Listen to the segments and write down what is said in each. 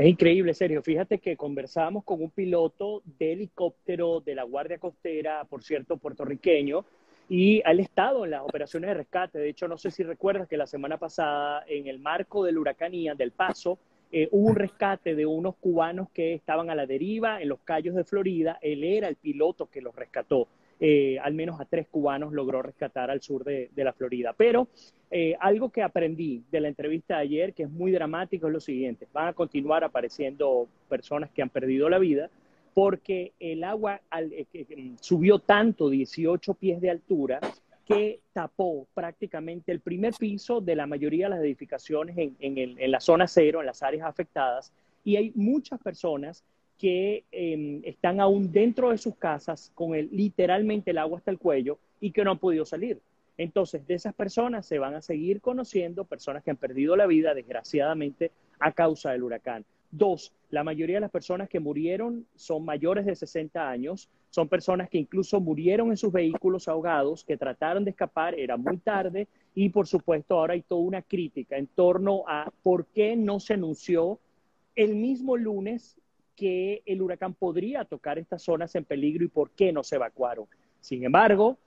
Es increíble, Sergio. Fíjate que conversábamos con un piloto de helicóptero de la Guardia Costera, por cierto, puertorriqueño, y al estado en las operaciones de rescate. De hecho, no sé si recuerdas que la semana pasada, en el marco del huracán Ian del Paso, eh, hubo un rescate de unos cubanos que estaban a la deriva en los Cayos de Florida. Él era el piloto que los rescató. Eh, al menos a tres cubanos logró rescatar al sur de, la Florida. Pero eh, algo que aprendí de la entrevista de ayer, que es muy dramático, es lo siguiente. Van a continuar apareciendo personas que han perdido la vida porque el agua eh, subió tanto, 18 pies de altura, que tapó prácticamente el primer piso de la mayoría de las edificaciones en la zona cero, en las áreas afectadas, y hay muchas personas que em, están aún dentro de sus casas con el, literalmente el agua hasta el cuello y que no han podido salir. Entonces, de esas personas se van a seguir conociendo personas que han perdido la vida, desgraciadamente, a causa del huracán. Dos, la mayoría de las personas que murieron son mayores de 60 años, son personas que incluso murieron en sus vehículos ahogados, que trataron de escapar, era muy tarde y por supuesto ahora hay toda una crítica en torno a por qué no se anunció el mismo lunes que el huracán podría tocar estas zonas en peligro y por qué no se evacuaron. Sin embargo,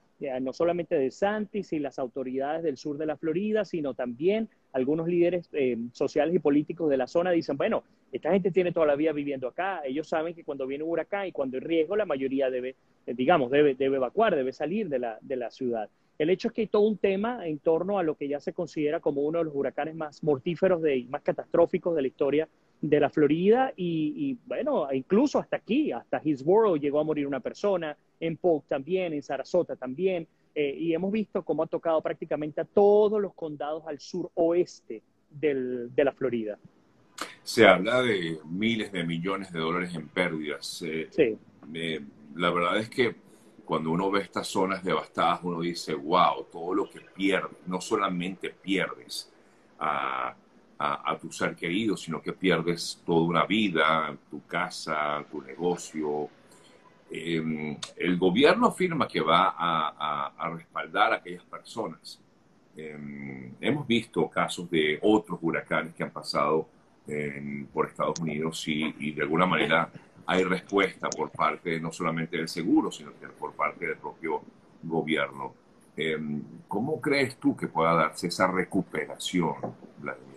no solamente de Santis y las autoridades del sur de la Florida, sino también algunos líderes eh, sociales y políticos de la zona dicen, bueno, esta gente tiene toda la vida viviendo acá, ellos saben que cuando viene un huracán y cuando hay riesgo, la mayoría debe, eh, digamos, debe evacuar, debe salir de la, de la ciudad. El hecho es que hay todo un tema en torno a lo que ya se considera como uno de los huracanes más mortíferos y más catastróficos de la historia de la Florida y, bueno, incluso hasta aquí, hasta Hillsborough llegó a morir una persona, en Polk también, en Sarasota también, eh, y hemos visto cómo ha tocado prácticamente a todos los condados al suroeste del, de la Florida. Se habla de miles de millones de dólares en pérdidas. Eh, sí. la verdad es que cuando uno ve estas zonas devastadas, uno dice, wow, todo lo que pierdes, no solamente pierdes a a, tu ser querido, sino que pierdes toda una vida, tu casa, tu negocio. Em, el gobierno afirma que va a, respaldar a aquellas personas. Em, hemos visto casos de otros huracanes que han pasado por Estados Unidos y, de alguna manera hay respuesta por parte no solamente del seguro, sino que por parte del propio gobierno. Em, ¿Cómo crees tú que pueda darse esa recuperación, Vladimir?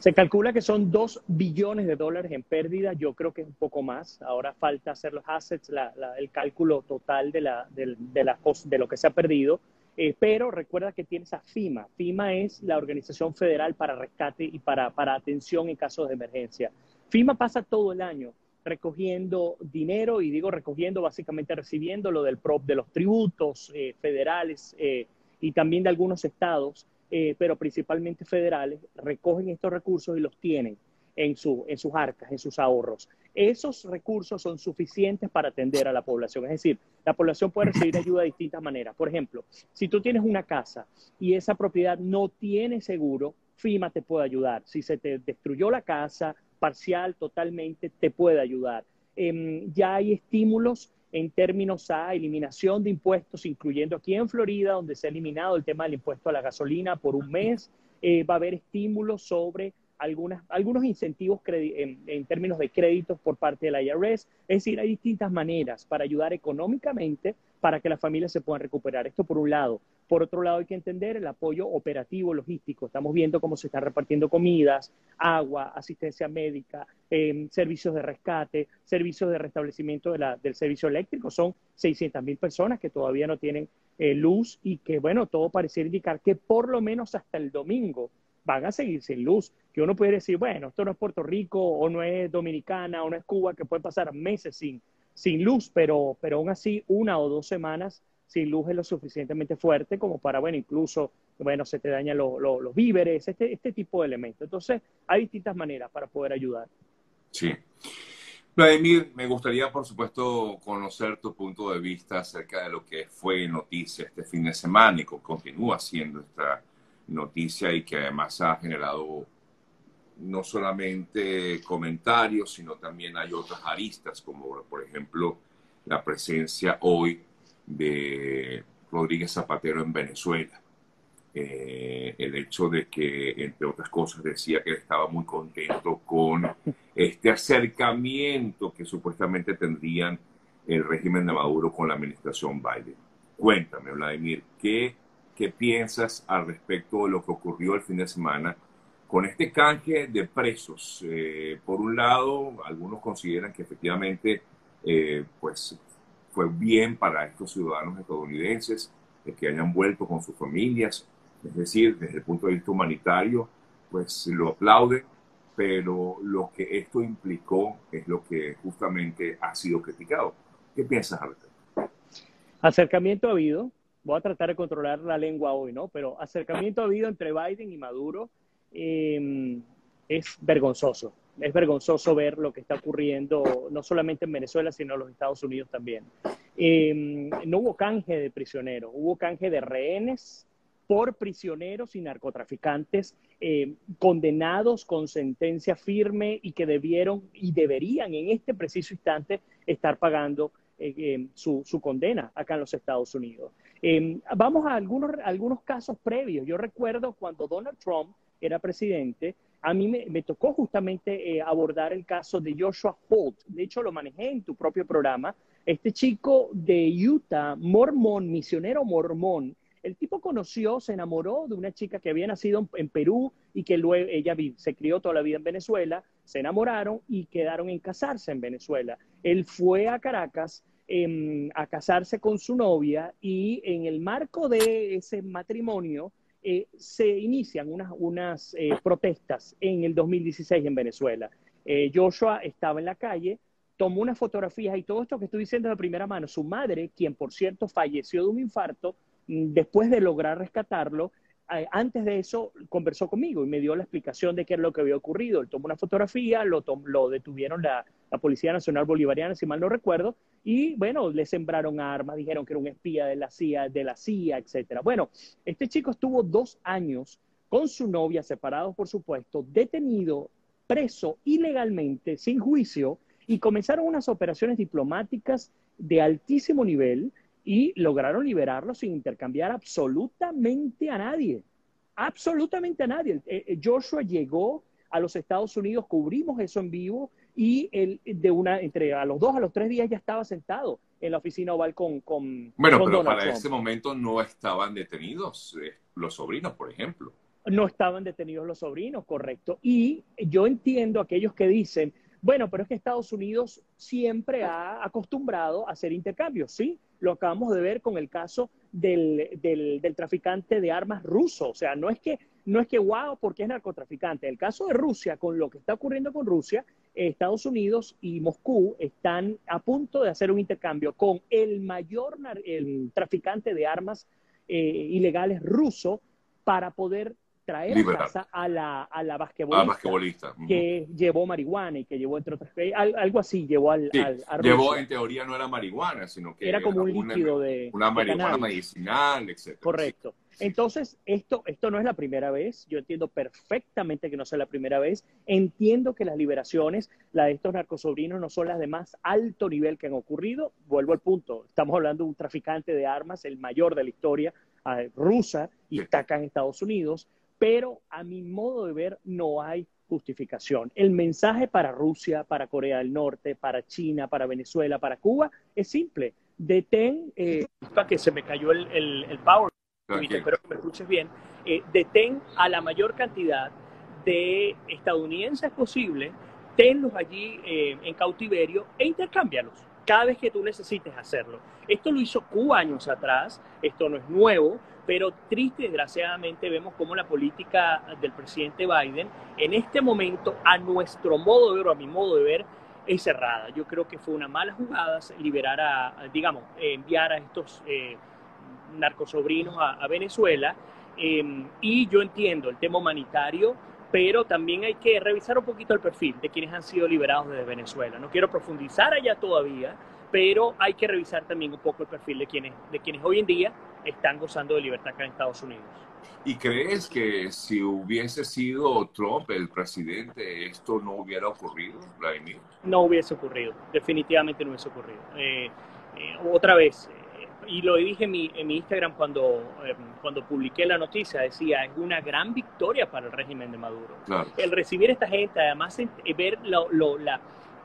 Se calcula que son 2 billones de dólares en pérdida, yo creo que es un poco más. Ahora falta hacer los assets, el cálculo total de, la, de, de, lo que se ha perdido. Eh, pero recuerda que tienes a FIMA. FIMA es la Organización Federal para Rescate y para, para Atención en casos de emergencia. FIMA pasa todo el año recogiendo dinero, y digo recogiendo, básicamente recibiendo lo del PROP de los tributos eh, federales eh, y también de algunos estados eh, pero principalmente federales, recogen estos recursos y los tienen en, su, en sus arcas, en sus ahorros. Esos recursos son suficientes para atender a la población. Es decir, la población puede recibir ayuda de distintas maneras. Por ejemplo, si tú tienes una casa y esa propiedad no tiene seguro, FIMA te puede ayudar. Si se te destruyó la casa, parcial, totalmente, te puede ayudar. Em, ya hay estímulos en términos a eliminación de impuestos, incluyendo aquí en Florida, donde se ha eliminado el tema del impuesto a la gasolina por un mes. Eh, va a haber estímulos sobre algunas, algunos incentivos en, en, términos de créditos por parte de la IRS. Es decir, hay distintas maneras para ayudar económicamente para que las familias se puedan recuperar. Esto por un lado. Por otro lado, hay que entender el apoyo operativo logístico. Estamos viendo cómo se están repartiendo comidas, agua, asistencia médica, em, servicios de rescate, servicios de restablecimiento del servicio eléctrico. Son 600 mil personas que todavía no tienen eh, luz y que, bueno, todo parece indicar que por lo menos hasta el domingo van a seguir sin luz. Que uno puede decir, bueno, esto no es Puerto Rico o no es Dominicana o no es Cuba, que puede pasar meses sin, sin luz, pero, pero aún así una o dos semanas sin luz es lo suficientemente fuerte como para, bueno, incluso, bueno, se te dañan los víveres, este, este tipo de elementos. Entonces, hay distintas maneras para poder ayudar. Sí. Vladimir, me gustaría, por supuesto, conocer tu punto de vista acerca de lo que fue noticia este fin de semana y que continúa siendo esta noticia y que además ha generado no solamente comentarios, sino también hay otras aristas, como por ejemplo la presencia hoy de Rodríguez Zapatero en Venezuela. eh, el hecho de que, entre otras cosas, decía que estaba muy contento con este acercamiento que supuestamente tendrían el régimen de Maduro con la administración Biden. Cuéntame, Vladimir, ¿qué, qué piensas al respecto de lo que ocurrió el fin de semana con este canje de presos? Eh, por un lado, algunos consideran que efectivamente eh, pues, fue bien para estos ciudadanos estadounidenses que hayan vuelto con sus familias, es decir, desde el punto de vista humanitario, pues lo aplauden, pero lo que esto implicó es lo que justamente ha sido criticado. ¿Qué piensas al Acercamiento ha habido, voy a tratar de controlar la lengua hoy, ¿no? Pero acercamiento ha habido entre Biden y Maduro. Em, es vergonzoso. Es vergonzoso ver lo que está ocurriendo, no solamente en Venezuela, sino en los Estados Unidos también. Em, no hubo canje de prisioneros, hubo canje de rehenes por prisioneros y narcotraficantes eh, condenados con sentencia firme y que debieron y deberían en este preciso instante estar pagando eh, eh, su, condena acá en los Estados Unidos. vamos a algunos, algunos casos previos. Yo recuerdo cuando Donald Trump era presidente, a mí me, tocó justamente abordar el caso de Joshua Holt. De hecho, lo manejé en tu propio programa. Este chico de Utah, mormón, misionero mormón, el tipo conoció, se enamoró de una chica que había nacido en Perú y que luego ella se crió toda la vida en Venezuela, se enamoraron y quedaron en casarse en Venezuela. Él fue a Caracas em, a casarse con su novia y en el marco de ese matrimonio eh, se inician unas, unas eh, protestas en el 2016 en Venezuela. Eh, Joshua estaba en la calle, tomó unas fotografías y todo esto que estoy diciendo de primera mano, su madre, quien por cierto falleció de un infarto, después de lograr rescatarlo, antes de eso conversó conmigo y me dio la explicación de qué era lo que había ocurrido. Él tomó una fotografía, lo, detuvieron la, Policía Nacional Bolivariana, si mal no recuerdo, y bueno, le sembraron armas, dijeron que era un espía de la CIA, de la CIA, etcétera. Bueno, este chico estuvo dos años con su novia, separados por supuesto, detenido, preso ilegalmente, sin juicio, y comenzaron unas operaciones diplomáticas de altísimo nivel y lograron liberarlo sin intercambiar absolutamente a nadie. Absolutamente a nadie. Eh, eh, Joshua llegó a los Estados Unidos, cubrimos eso en vivo y él, de una, entre a los dos a los tres días ya estaba sentado en la oficina oval con, con Bueno, pero para ese momento no estaban detenidos eh, los sobrinos, por ejemplo. No estaban detenidos los sobrinos, correcto. Y yo entiendo a aquellos que dicen, bueno, pero es que Estados Unidos siempre ha acostumbrado a hacer intercambios, ¿sí? Lo acabamos de ver con el caso del, del, traficante de armas ruso. O sea, no es que, no es que wow, porque es narcotraficante. El caso de Rusia, con lo que está ocurriendo con Rusia, Estados Unidos y Moscú están a punto de hacer un intercambio con el mayor el traficante de armas eh, ilegales ruso para poder traer a casa a la, a la basquetbolista, que llevó marihuana y que llevó entre otras algo así llevó al, llevó en teoría no era marihuana sino que era como un líquido de una marihuana medicinal etc correcto. Entonces esto esto no es la primera vez. Yo entiendo perfectamente que no sea la primera vez. Entiendo que las liberaciones la de estos narcosobrinos no son las de más alto nivel que han ocurrido. Vuelvo al punto. Estamos hablando de un traficante de armas el mayor de la historia eh, rusa y está acá en Estados Unidos pero a mi modo de ver no hay justificación. El mensaje para Rusia, para Corea del Norte, para China, para Venezuela, para Cuba es simple. Detén, eh, que se me cayó el, el, power, espero que me escuches bien, eh, detén a la mayor cantidad de estadounidenses posible, tenlos allí eh, en cautiverio e intercámbialos cada vez que tú necesites hacerlo. Esto lo hizo Cuba años atrás, esto no es nuevo, pero triste, desgraciadamente, vemos cómo la política del presidente Biden en este momento, a nuestro modo de ver, o a mi modo de ver, es cerrada. Yo creo que fue una mala jugada liberar a, digamos, enviar a estos eh, narcosobrinos a, Venezuela. Em, y yo entiendo el tema humanitario, pero también hay que revisar un poquito el perfil de quienes han sido liberados desde Venezuela. No quiero profundizar allá todavía, pero hay que revisar también un poco el perfil de quienes, de quienes hoy en día están gozando de libertad acá en Estados Unidos. ¿Y crees que si hubiese sido Trump el presidente, esto no hubiera ocurrido, Vladimir? No hubiese ocurrido, definitivamente no hubiese ocurrido. Eh, eh, otra vez, y lo dije en mi, en mi Instagram cuando, eh, cuando publiqué la noticia, decía, es una gran victoria para el régimen de Maduro. El recibir a esta gente, además ver lo, la,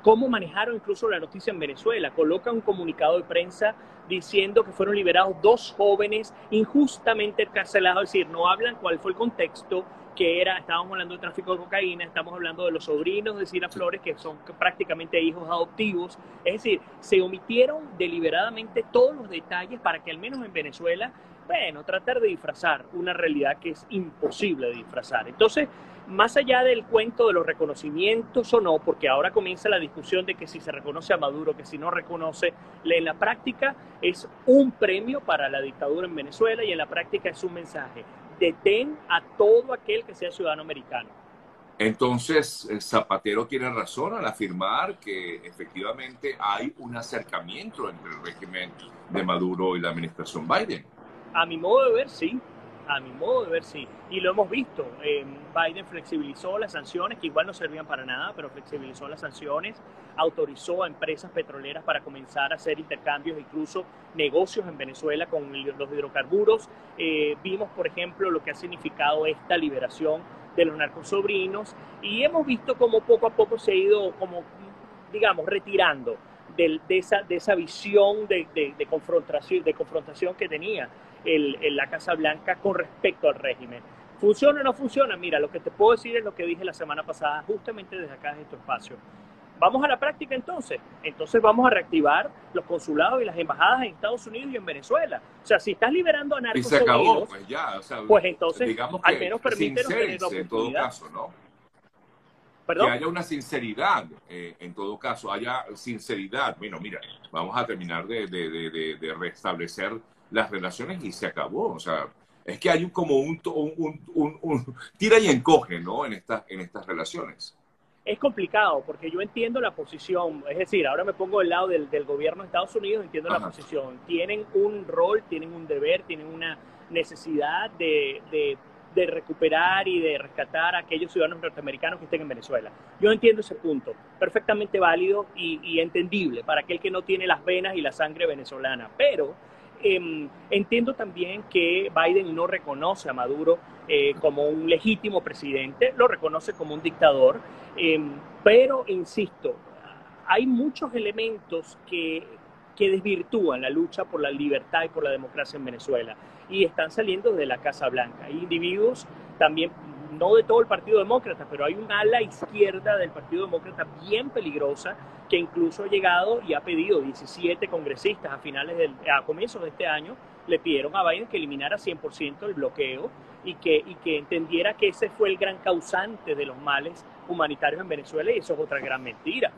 cómo manejaron incluso la noticia en Venezuela. Coloca un comunicado de prensa diciendo que fueron liberados dos jóvenes injustamente encarcelados, es decir, no hablan cuál fue el contexto, que era, estábamos hablando de tráfico de cocaína, estamos hablando de los sobrinos de Cira Flores, que son prácticamente hijos adoptivos. Es decir, se omitieron deliberadamente todos los detalles para que al menos en Venezuela, bueno, tratar de disfrazar una realidad que es imposible de disfrazar. Entonces, más allá del cuento de los reconocimientos o no, porque ahora comienza la discusión de que si se reconoce a Maduro, que si no reconoce, en la práctica es un premio para la dictadura en Venezuela y en la práctica es un mensaje detén a todo aquel que sea ciudadano americano. Entonces, Zapatero tiene razón al afirmar que efectivamente hay un acercamiento entre el régimen de Maduro y la administración Biden. A mi modo de ver, sí a mi modo de ver, sí. Y lo hemos visto. Eh, Biden flexibilizó las sanciones, que igual no servían para nada, pero flexibilizó las sanciones, autorizó a empresas petroleras para comenzar a hacer intercambios, incluso negocios en Venezuela con los hidrocarburos. Eh, vimos, por ejemplo, lo que ha significado esta liberación de los narcosobrinos y hemos visto cómo poco a poco se ha ido, como, digamos, retirando de, esa, de esa visión de, de, confrontación, de confrontación que tenía el, la Casa Blanca con respecto al régimen. ¿Funciona o no funciona? Mira, lo que te puedo decir es lo que dije la semana pasada, justamente desde acá, desde tu espacio. Vamos a la práctica entonces. Entonces vamos a reactivar los consulados y las embajadas en Estados Unidos y en Venezuela. O sea, si estás liberando a narcos y se acabó, pues ya, o sea, pues entonces digamos al menos permítenos tener la En todo caso, ¿no? ¿Perdón? Que haya una sinceridad, eh, en todo caso, haya sinceridad. Bueno, mira, vamos a terminar de, de, de, de restablecer las relaciones y se acabó. O sea, es que hay un, como un, un, un, tira y encoge, ¿no? En, estas en estas relaciones. Es complicado porque yo entiendo la posición, es decir, ahora me pongo del lado del, del gobierno de Estados Unidos, entiendo la posición. Tienen un rol, tienen un deber, tienen una necesidad de, de, recuperar y de rescatar a aquellos ciudadanos norteamericanos que estén en Venezuela. Yo entiendo ese punto, perfectamente válido y, y entendible para aquel que no tiene las venas y la sangre venezolana, pero Em, entiendo también que Biden no reconoce a Maduro eh, como un legítimo presidente, lo reconoce como un dictador, em, pero insisto, hay muchos elementos que, que desvirtúan la lucha por la libertad y por la democracia en Venezuela y están saliendo de la Casa Blanca. Hay individuos también no de todo el Partido Demócrata, pero hay un ala izquierda del Partido Demócrata bien peligrosa que incluso ha llegado y ha pedido 17 congresistas a finales del, a comienzos de este año le pidieron a Biden que eliminara 100% el bloqueo y que, y que entendiera que ese fue el gran causante de los males humanitarios en Venezuela y eso es otra gran mentira.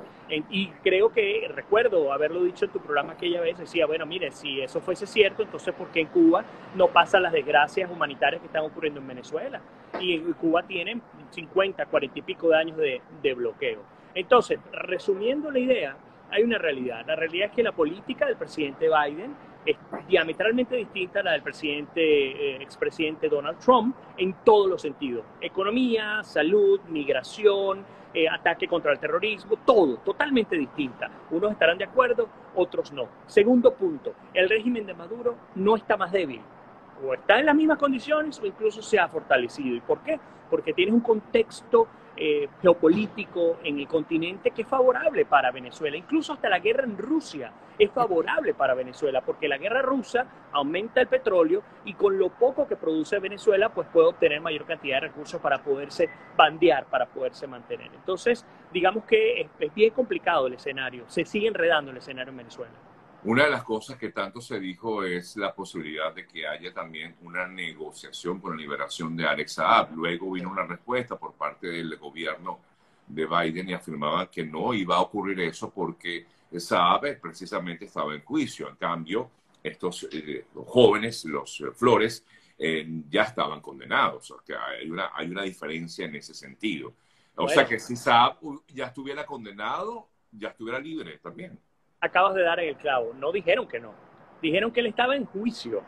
y creo que recuerdo haberlo dicho en tu programa aquella vez, decía, bueno, mire, si eso fuese cierto, entonces ¿por qué en Cuba no pasan las desgracias humanitarias que están ocurriendo en Venezuela? Y en Cuba tienen 50, 40 y pico de años de, de bloqueo. Entonces, resumiendo la idea, hay una realidad. La realidad es que la política del presidente Biden es diametralmente distinta a la del presidente, eh, expresidente Donald Trump en todos los sentidos. Economía, salud, migración, eh, ataque contra el terrorismo, todo, totalmente distinta. Unos estarán de acuerdo, otros no. Segundo punto, el régimen de Maduro no está más débil. O está en las mismas condiciones o incluso se ha fortalecido. ¿Y por qué? Porque tiene un contexto eh, geopolítico en el continente que es favorable para Venezuela. Incluso hasta la guerra en Rusia es favorable para Venezuela, porque la guerra rusa aumenta el petróleo y con lo poco que produce Venezuela, pues puede obtener mayor cantidad de recursos para poderse bandear, para poderse mantener. Entonces, digamos que es, es bien complicado el escenario, se sigue enredando el escenario en Venezuela. Una de las cosas que tanto se dijo es la posibilidad de que haya también una negociación con la liberación de Alex Saab. Luego vino una respuesta por parte del gobierno de Biden y afirmaba que no iba a ocurrir eso porque Saab precisamente estaba en juicio. En cambio, estos eh, jóvenes, los eh, Flores, eh, ya estaban condenados. O sea, hay una, hay una diferencia en ese sentido. O sea que si Saab ya estuviera condenado, ya estuviera libre también acabas de dar en el clavo. No dijeron que no. Dijeron que él estaba en juicio.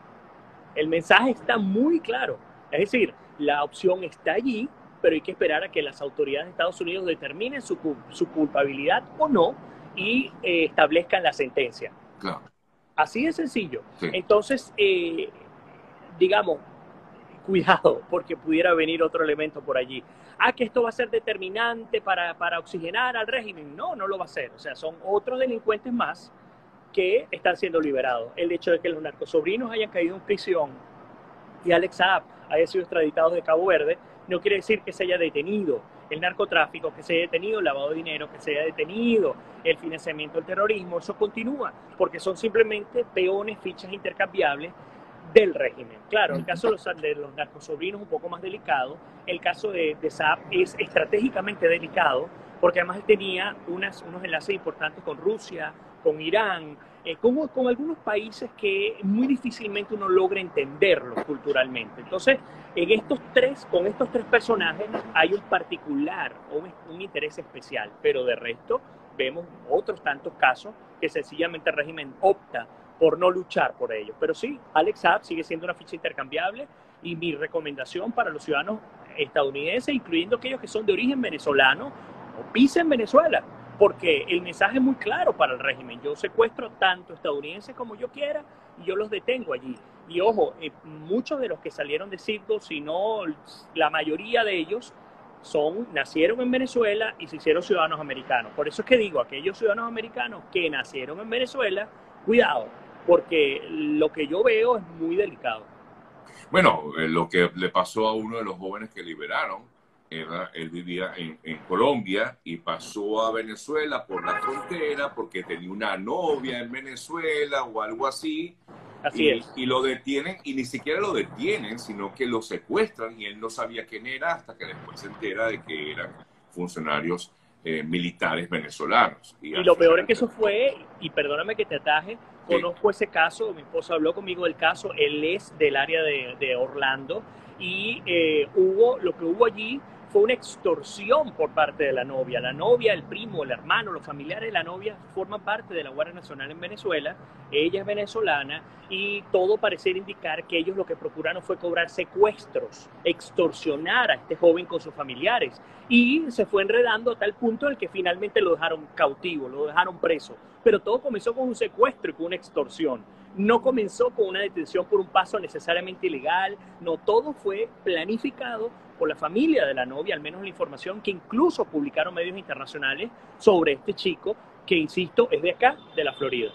El mensaje está muy claro. Es decir, la opción está allí, pero hay que esperar a que las autoridades de Estados Unidos determinen su, culpabilidad o no y eh, establezcan la sentencia. Claro. Así de sencillo. Entonces, eh, digamos, cuidado, porque pudiera venir otro elemento por allí. Ah, que esto va a ser determinante para, para oxigenar al régimen. No, no lo va a ser. O sea, son otros delincuentes más que están siendo liberados. El hecho de que los narcosobrinos hayan caído en prisión y Alex Saab haya sido extraditado de Cabo Verde, no quiere decir que se haya detenido el narcotráfico, que se haya detenido el lavado de dinero, que se haya detenido el financiamiento del terrorismo. Eso continúa, porque son simplemente peones, fichas intercambiables del régimen. Claro, el caso de los, narcosobrinos es un poco más delicado. El caso de, de Saab es estratégicamente delicado, porque además tenía unos enlaces importantes con Rusia, con Irán, eh, con, algunos países que muy difícilmente uno logra entenderlos culturalmente. Entonces, en estos tres, con estos tres personajes hay un particular o un, interés especial, pero de resto vemos otros tantos casos que sencillamente el régimen opta por no luchar por ellos. Pero sí, Alex Saab sigue siendo una ficha intercambiable y mi recomendación para los ciudadanos estadounidenses, incluyendo aquellos que son de origen venezolano, no pisen Venezuela porque el mensaje es muy claro para el régimen. Yo secuestro tanto estadounidenses como yo quiera y yo los detengo allí. Y ojo, eh, muchos de los que salieron de circo, si no la mayoría de ellos, son, nacieron en Venezuela y se hicieron ciudadanos americanos. Por eso es que digo, aquellos ciudadanos americanos que nacieron en Venezuela, cuidado, porque lo que yo veo es muy delicado. Bueno, eh, lo que le pasó a uno de los jóvenes que liberaron, él vivía en, Colombia y pasó a Venezuela por la frontera porque tenía una novia en Venezuela o algo así. Así y, es. Y lo detienen, y ni siquiera lo detienen, sino que lo secuestran y él no sabía quién era hasta que después se entera de que eran funcionarios eh, militares venezolanos. Y, lo peor es que eso fue, y perdóname que te ataje, conozco ese caso, mi esposa habló conmigo del caso, él es del área de, de Orlando y eh, hubo, lo que hubo allí fue una extorsión por parte de la novia. La novia, el primo, el hermano, los familiares de la novia forman parte de la Guardia Nacional en Venezuela. Ella es venezolana y todo parecer indicar que ellos lo que procuraron fue cobrar secuestros, extorsionar a este joven con sus familiares. Y se fue enredando a tal punto en el que finalmente lo dejaron cautivo, lo dejaron preso. Pero todo comenzó con un secuestro y con una extorsión no comenzó con una detención por un paso necesariamente ilegal, no, todo fue planificado por la familia de la novia, al menos la información que incluso publicaron medios internacionales sobre este chico, que insisto, es de acá, de la Florida.